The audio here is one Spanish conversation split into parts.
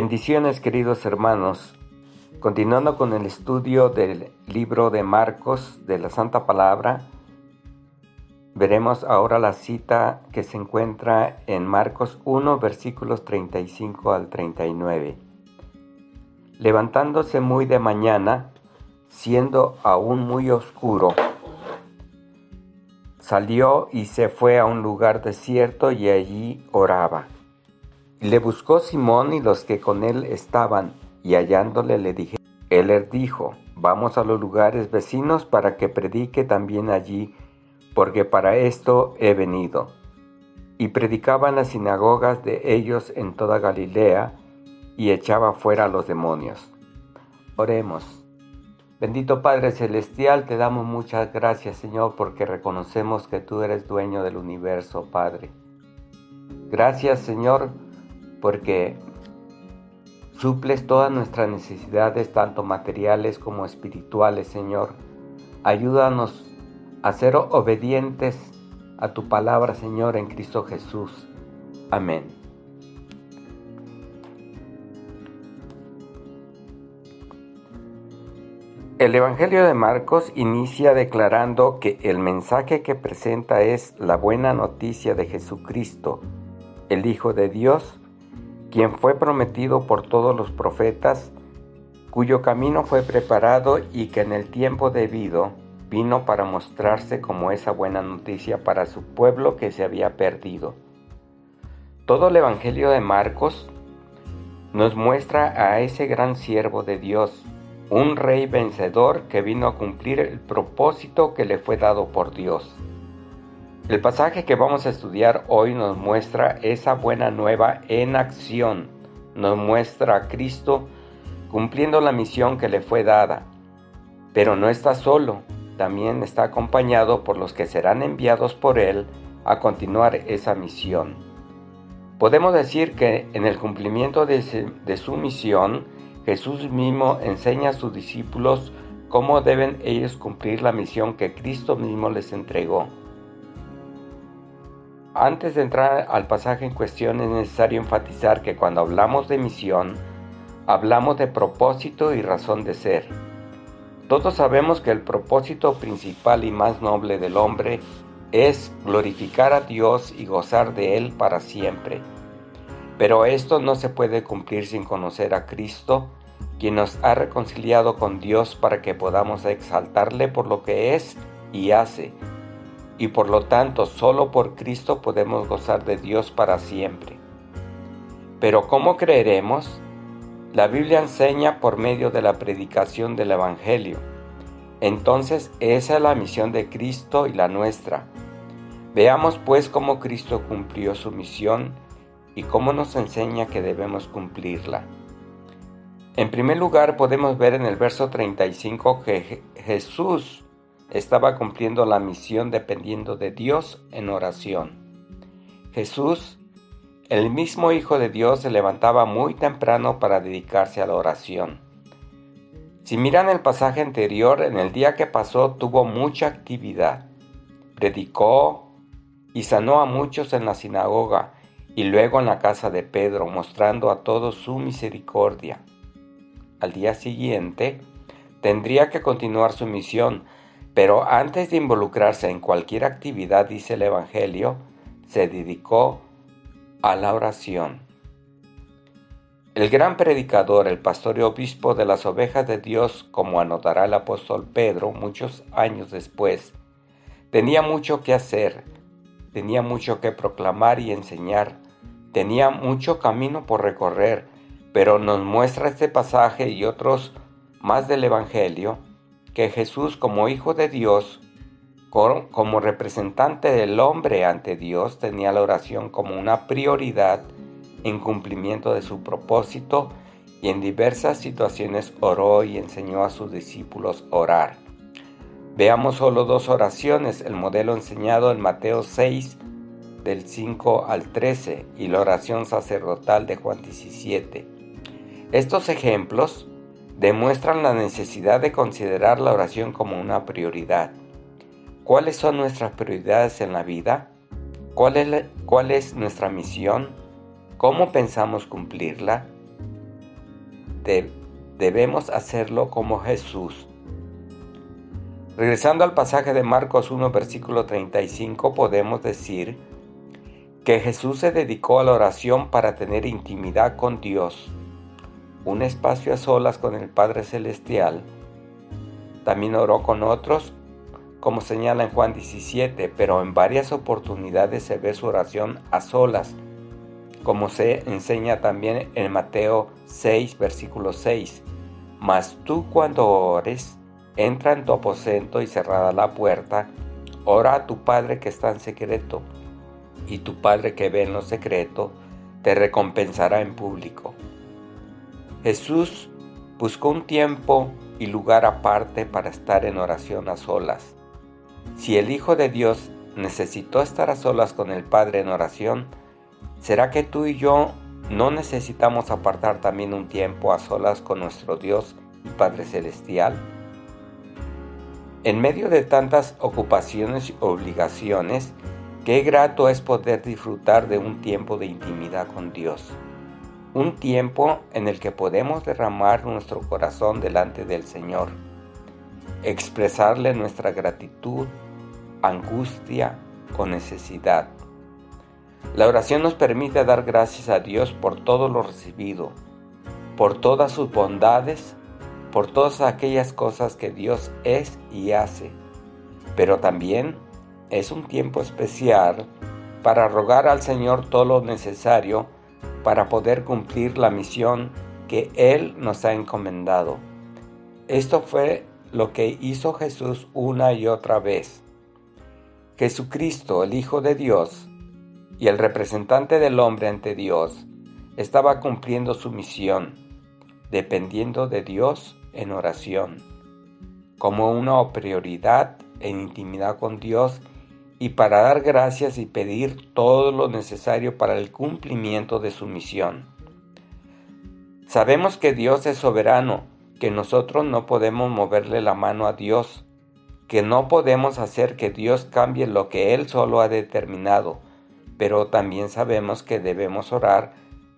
Bendiciones queridos hermanos. Continuando con el estudio del libro de Marcos de la Santa Palabra, veremos ahora la cita que se encuentra en Marcos 1 versículos 35 al 39. Levantándose muy de mañana, siendo aún muy oscuro, salió y se fue a un lugar desierto y allí oraba. Le buscó Simón y los que con él estaban, y hallándole le dije, él les dijo, vamos a los lugares vecinos para que predique también allí, porque para esto he venido. Y predicaba en las sinagogas de ellos en toda Galilea, y echaba fuera a los demonios. Oremos. Bendito Padre Celestial, te damos muchas gracias Señor porque reconocemos que tú eres dueño del universo, Padre. Gracias Señor porque suples todas nuestras necesidades, tanto materiales como espirituales, Señor. Ayúdanos a ser obedientes a tu palabra, Señor, en Cristo Jesús. Amén. El Evangelio de Marcos inicia declarando que el mensaje que presenta es la buena noticia de Jesucristo, el Hijo de Dios, quien fue prometido por todos los profetas, cuyo camino fue preparado y que en el tiempo debido vino para mostrarse como esa buena noticia para su pueblo que se había perdido. Todo el Evangelio de Marcos nos muestra a ese gran siervo de Dios, un rey vencedor que vino a cumplir el propósito que le fue dado por Dios. El pasaje que vamos a estudiar hoy nos muestra esa buena nueva en acción. Nos muestra a Cristo cumpliendo la misión que le fue dada. Pero no está solo, también está acompañado por los que serán enviados por Él a continuar esa misión. Podemos decir que en el cumplimiento de, su misión, Jesús mismo enseña a sus discípulos cómo deben ellos cumplir la misión que Cristo mismo les entregó. Antes de entrar al pasaje en cuestión es necesario enfatizar que cuando hablamos de misión, hablamos de propósito y razón de ser. Todos sabemos que el propósito principal y más noble del hombre es glorificar a Dios y gozar de Él para siempre. Pero esto no se puede cumplir sin conocer a Cristo, quien nos ha reconciliado con Dios para que podamos exaltarle por lo que es y hace, y por lo tanto solo por Cristo podemos gozar de Dios para siempre. Pero ¿cómo creeremos? La Biblia enseña por medio de la predicación del Evangelio. Entonces esa es la misión de Cristo y la nuestra. Veamos pues cómo Cristo cumplió su misión y cómo nos enseña que debemos cumplirla. En primer lugar podemos ver en el verso 35 que Jesús estaba cumpliendo la misión dependiendo de Dios en oración. Jesús, el mismo Hijo de Dios, se levantaba muy temprano para dedicarse a la oración. Si miran el pasaje anterior, en el día que pasó tuvo mucha actividad. Predicó y sanó a muchos en la sinagoga y luego en la casa de Pedro, mostrando a todos su misericordia. Al día siguiente, tendría que continuar su misión, pero antes de involucrarse en cualquier actividad, dice el Evangelio, se dedicó a la oración. El gran predicador, el pastor y obispo de las ovejas de Dios, como anotará el apóstol Pedro muchos años después, tenía mucho que hacer, tenía mucho que proclamar y enseñar, tenía mucho camino por recorrer, pero nos muestra este pasaje y otros más del Evangelio que Jesús como Hijo de Dios, como representante del hombre ante Dios, tenía la oración como una prioridad en cumplimiento de su propósito y en diversas situaciones oró y enseñó a sus discípulos a orar. Veamos solo dos oraciones, el modelo enseñado en Mateo 6 del 5 al 13 y la oración sacerdotal de Juan 17. Estos ejemplos demuestran la necesidad de considerar la oración como una prioridad. ¿Cuáles son nuestras prioridades en la vida? ¿Cuál es, ¿Cuál es nuestra misión? ¿Cómo pensamos cumplirla? debemos hacerlo como Jesús. Regresando al pasaje de Marcos 1, versículo 35, podemos decir que Jesús se dedicó a la oración para tener intimidad con Dios, un espacio a solas con el Padre Celestial. También oró con otros, como señala en Juan 17, pero en varias oportunidades se ve su oración a solas, como se enseña también en Mateo 6, versículo 6. Mas tú cuando ores, Entra en tu aposento y cerrada la puerta, ora a tu Padre que está en secreto, y tu Padre que ve en lo secreto, te recompensará en público. Jesús buscó un tiempo y lugar aparte para estar en oración a solas. Si el Hijo de Dios necesitó estar a solas con el Padre en oración, ¿será que tú y yo no necesitamos apartar también un tiempo a solas con nuestro Dios y Padre Celestial? En medio de tantas ocupaciones y obligaciones, qué grato es poder disfrutar de un tiempo de intimidad con Dios. Un tiempo en el que podemos derramar nuestro corazón delante del Señor, expresarle nuestra gratitud, angustia o necesidad. La oración nos permite dar gracias a Dios por todo lo recibido, por todas sus bondades por todas aquellas cosas que Dios es y hace, pero también es un tiempo especial para rogar al Señor todo lo necesario para poder cumplir la misión que Él nos ha encomendado. Esto fue lo que hizo Jesús una y otra vez. Jesucristo, el Hijo de Dios y el representante del hombre ante Dios, estaba cumpliendo su misión, dependiendo de Dios en oración, como una prioridad en intimidad con Dios y para dar gracias y pedir todo lo necesario para el cumplimiento de su misión. Sabemos que Dios es soberano, que nosotros no podemos moverle la mano a Dios, que no podemos hacer que Dios cambie lo que Él solo ha determinado, pero también sabemos que debemos orar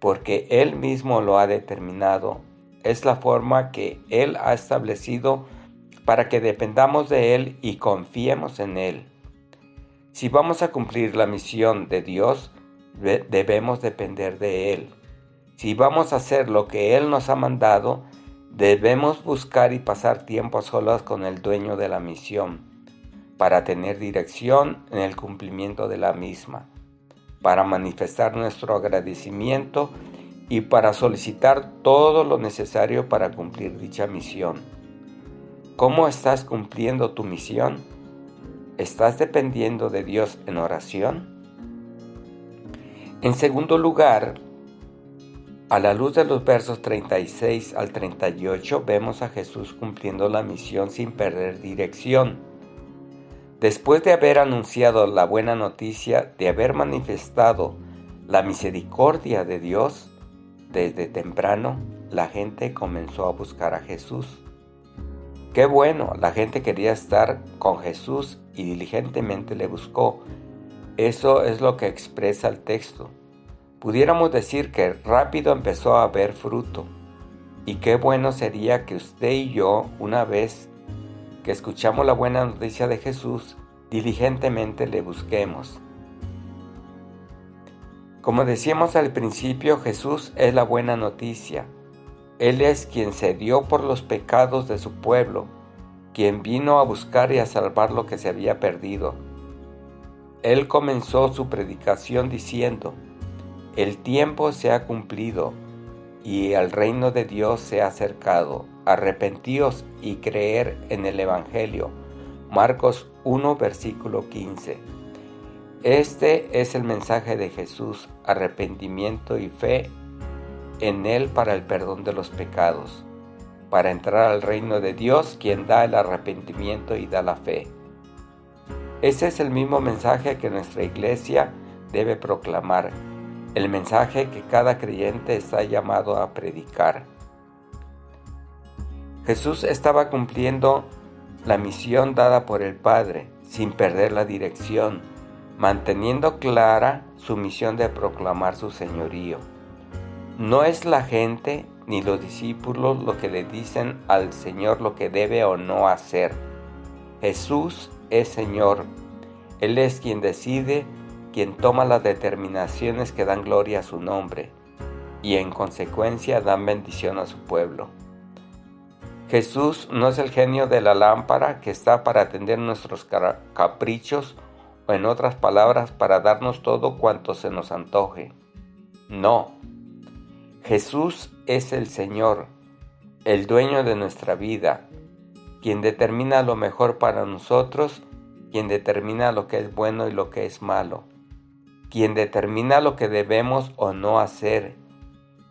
porque Él mismo lo ha determinado es la forma que Él ha establecido para que dependamos de Él y confiemos en Él. Si vamos a cumplir la misión de Dios, debemos depender de Él. Si vamos a hacer lo que Él nos ha mandado, debemos buscar y pasar tiempo a solas con el dueño de la misión, para tener dirección en el cumplimiento de la misma, para manifestar nuestro agradecimiento y para solicitar todo lo necesario para cumplir dicha misión. ¿Cómo estás cumpliendo tu misión? ¿Estás dependiendo de Dios en oración? En segundo lugar, a la luz de los versos 36 al 38 vemos a Jesús cumpliendo la misión sin perder dirección. Después de haber anunciado la buena noticia, de haber manifestado la misericordia de Dios, desde temprano la gente comenzó a buscar a Jesús. Qué bueno, la gente quería estar con Jesús y diligentemente le buscó. Eso es lo que expresa el texto. Pudiéramos decir que rápido empezó a haber fruto. Y qué bueno sería que usted y yo, una vez que escuchamos la buena noticia de Jesús, diligentemente le busquemos. Como decíamos al principio, Jesús es la buena noticia. Él es quien se dio por los pecados de su pueblo, quien vino a buscar y a salvar lo que se había perdido. Él comenzó su predicación diciendo, el tiempo se ha cumplido y el reino de Dios se ha acercado. Arrepentíos y creer en el Evangelio. Marcos 1, versículo 15. Este es el mensaje de Jesús, arrepentimiento y fe en Él para el perdón de los pecados, para entrar al reino de Dios, quien da el arrepentimiento y da la fe. Ese es el mismo mensaje que nuestra iglesia debe proclamar, el mensaje que cada creyente está llamado a predicar. Jesús estaba cumpliendo la misión dada por el Padre, sin perder la dirección manteniendo clara su misión de proclamar su señorío. No es la gente ni los discípulos lo que le dicen al Señor lo que debe o no hacer. Jesús es Señor. Él es quien decide, quien toma las determinaciones que dan gloria a su nombre y en consecuencia dan bendición a su pueblo. Jesús no es el genio de la lámpara que está para atender nuestros caprichos o en otras palabras para darnos todo cuanto se nos antoje. No. Jesús es el Señor, el dueño de nuestra vida, quien determina lo mejor para nosotros, quien determina lo que es bueno y lo que es malo, quien determina lo que debemos o no hacer,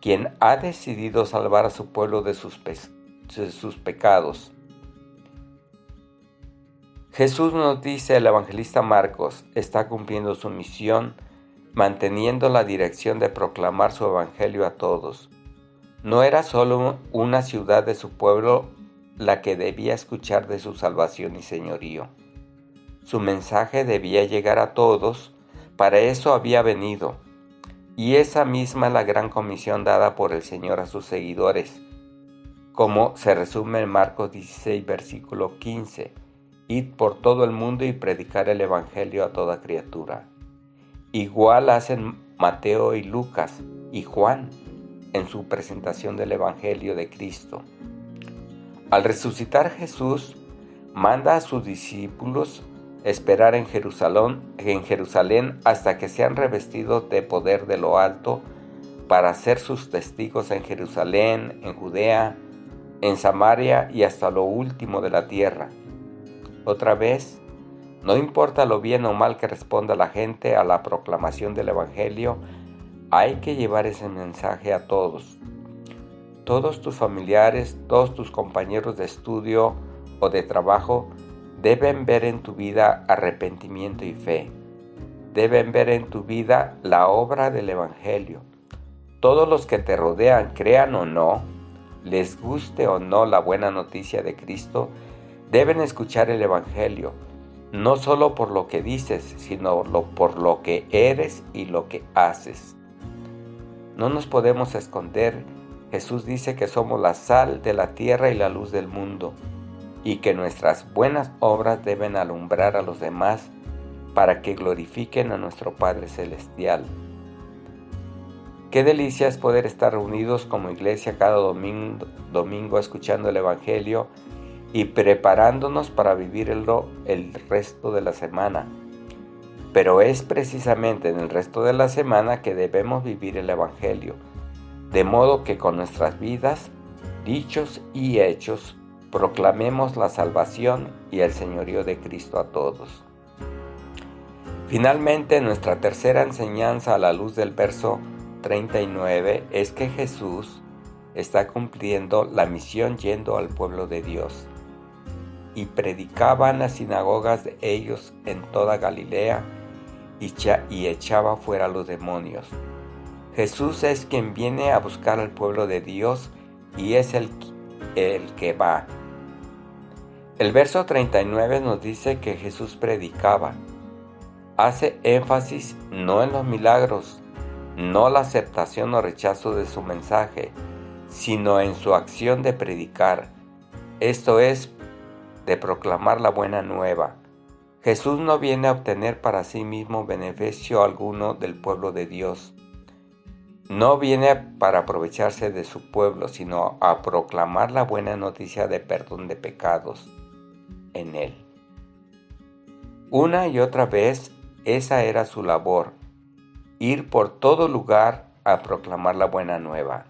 quien ha decidido salvar a su pueblo de sus, pecados. Jesús nos dice, el evangelista Marcos está cumpliendo su misión, manteniendo la dirección de proclamar su evangelio a todos. No era solo una ciudad de su pueblo la que debía escuchar de su salvación y señorío. Su mensaje debía llegar a todos, para eso había venido. Y esa misma es la gran comisión dada por el Señor a sus seguidores, como se resume en Marcos 16, versículo 15, id por todo el mundo y predicar el Evangelio a toda criatura. Igual hacen Mateo y Lucas y Juan en su presentación del Evangelio de Cristo. Al resucitar Jesús, manda a sus discípulos esperar en Jerusalén, en Jerusalén hasta que sean revestidos de poder de lo alto para ser sus testigos en Jerusalén, en Judea, en Samaria y hasta lo último de la tierra. Otra vez, no importa lo bien o mal que responda la gente a la proclamación del Evangelio, hay que llevar ese mensaje a todos. Todos tus familiares, todos tus compañeros de estudio o de trabajo deben ver en tu vida arrepentimiento y fe. Deben ver en tu vida la obra del Evangelio. Todos los que te rodean, crean o no, les guste o no la buena noticia de Cristo, deben escuchar el Evangelio, no solo por lo que dices, sino por lo que eres y lo que haces. No nos podemos esconder. Jesús dice que somos la sal de la tierra y la luz del mundo, y que nuestras buenas obras deben alumbrar a los demás para que glorifiquen a nuestro Padre Celestial. Qué delicia es poder estar reunidos como iglesia cada domingo, domingo escuchando el Evangelio y preparándonos para vivirlo el resto de la semana. Pero es precisamente en el resto de la semana que debemos vivir el Evangelio, de modo que con nuestras vidas, dichos y hechos, proclamemos la salvación y el señorío de Cristo a todos. Finalmente, nuestra tercera enseñanza a la luz del verso 39 es que Jesús está cumpliendo la misión yendo al pueblo de Dios. Y predicaban las sinagogas de ellos en toda Galilea y, echaba fuera a los demonios. Jesús es quien viene a buscar al pueblo de Dios y es el, el que va. El verso 39 nos dice que Jesús predicaba. Hace énfasis no en los milagros, no la aceptación o rechazo de su mensaje, sino en su acción de predicar, esto es, de proclamar la buena nueva. Jesús no viene a obtener para sí mismo beneficio alguno del pueblo de Dios. No viene para aprovecharse de su pueblo, sino a proclamar la buena noticia de perdón de pecados en él. Una y otra vez esa era su labor, ir por todo lugar a proclamar la buena nueva.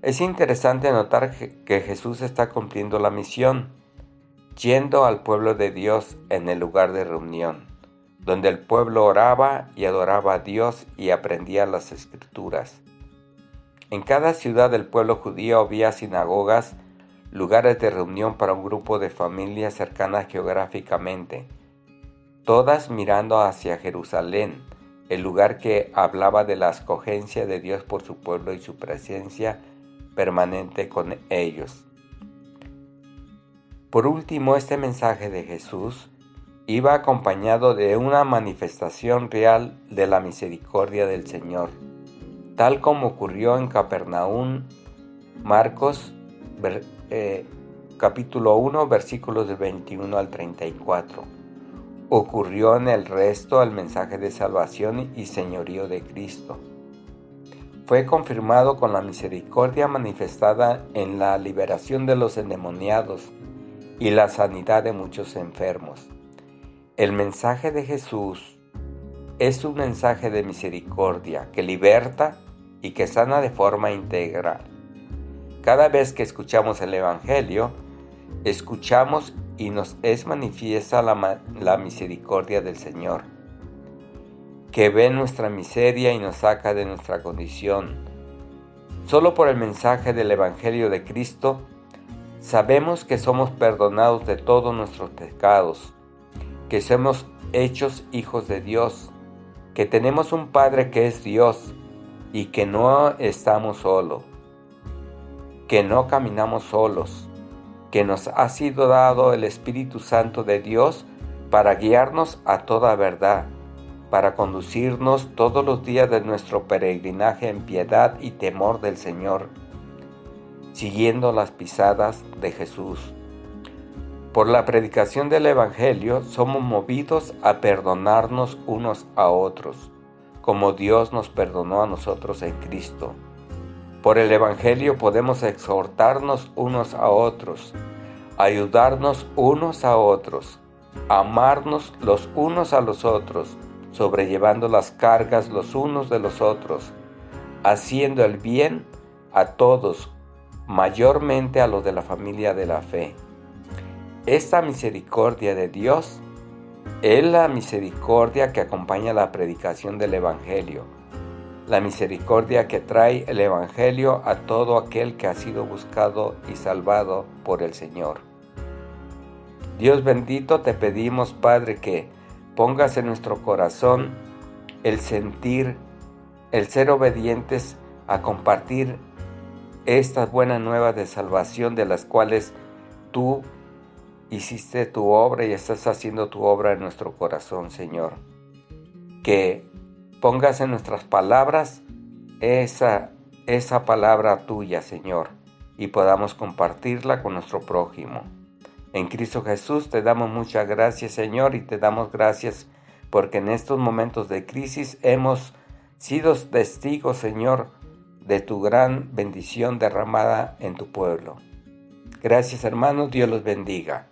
Es interesante notar que Jesús está cumpliendo la misión, yendo al pueblo de Dios en el lugar de reunión, donde el pueblo oraba y adoraba a Dios y aprendía las escrituras. En cada ciudad del pueblo judío había sinagogas, lugares de reunión para un grupo de familias cercanas geográficamente, todas mirando hacia Jerusalén, el lugar que hablaba de la escogencia de Dios por su pueblo y su presencia permanente con ellos. Por último, este mensaje de Jesús iba acompañado de una manifestación real de la misericordia del Señor. tal como ocurrió en Capernaum, Marcos eh, capítulo 1 versículos del 21 al 34. Ocurrió en el resto al mensaje de salvación y señorío de Cristo. Fue confirmado con la misericordia manifestada en la liberación de los endemoniados y la sanidad de muchos enfermos. El mensaje de Jesús es un mensaje de misericordia que liberta y que sana de forma integral. Cada vez que escuchamos el Evangelio, escuchamos y nos es manifiesta la, la, misericordia del Señor, que ve nuestra miseria y nos saca de nuestra condición. Solo por el mensaje del Evangelio de Cristo sabemos que somos perdonados de todos nuestros pecados, que somos hechos hijos de Dios, que tenemos un Padre que es Dios y que no estamos solos, que no caminamos solos que nos ha sido dado el Espíritu Santo de Dios para guiarnos a toda verdad, para conducirnos todos los días de nuestro peregrinaje en piedad y temor del Señor, siguiendo las pisadas de Jesús. Por la predicación del Evangelio somos movidos a perdonarnos unos a otros, como Dios nos perdonó a nosotros en Cristo. Por el Evangelio podemos exhortarnos unos a otros, ayudarnos unos a otros, amarnos los unos a los otros, sobrellevando las cargas los unos de los otros, haciendo el bien a todos, mayormente a los de la familia de la fe. Esta misericordia de Dios es la misericordia que acompaña la predicación del Evangelio la misericordia que trae el Evangelio a todo aquel que ha sido buscado y salvado por el Señor. Dios bendito, te pedimos, Padre, que pongas en nuestro corazón el sentir, el ser obedientes a compartir estas buenas nuevas de salvación de las cuales tú hiciste tu obra y estás haciendo tu obra en nuestro corazón, Señor. Que pongas en nuestras palabras esa, esa palabra tuya, Señor, y podamos compartirla con nuestro prójimo. En Cristo Jesús te damos muchas gracias, Señor, y te damos gracias porque en estos momentos de crisis hemos sido testigos, Señor, de tu gran bendición derramada en tu pueblo. Gracias, hermanos, Dios los bendiga.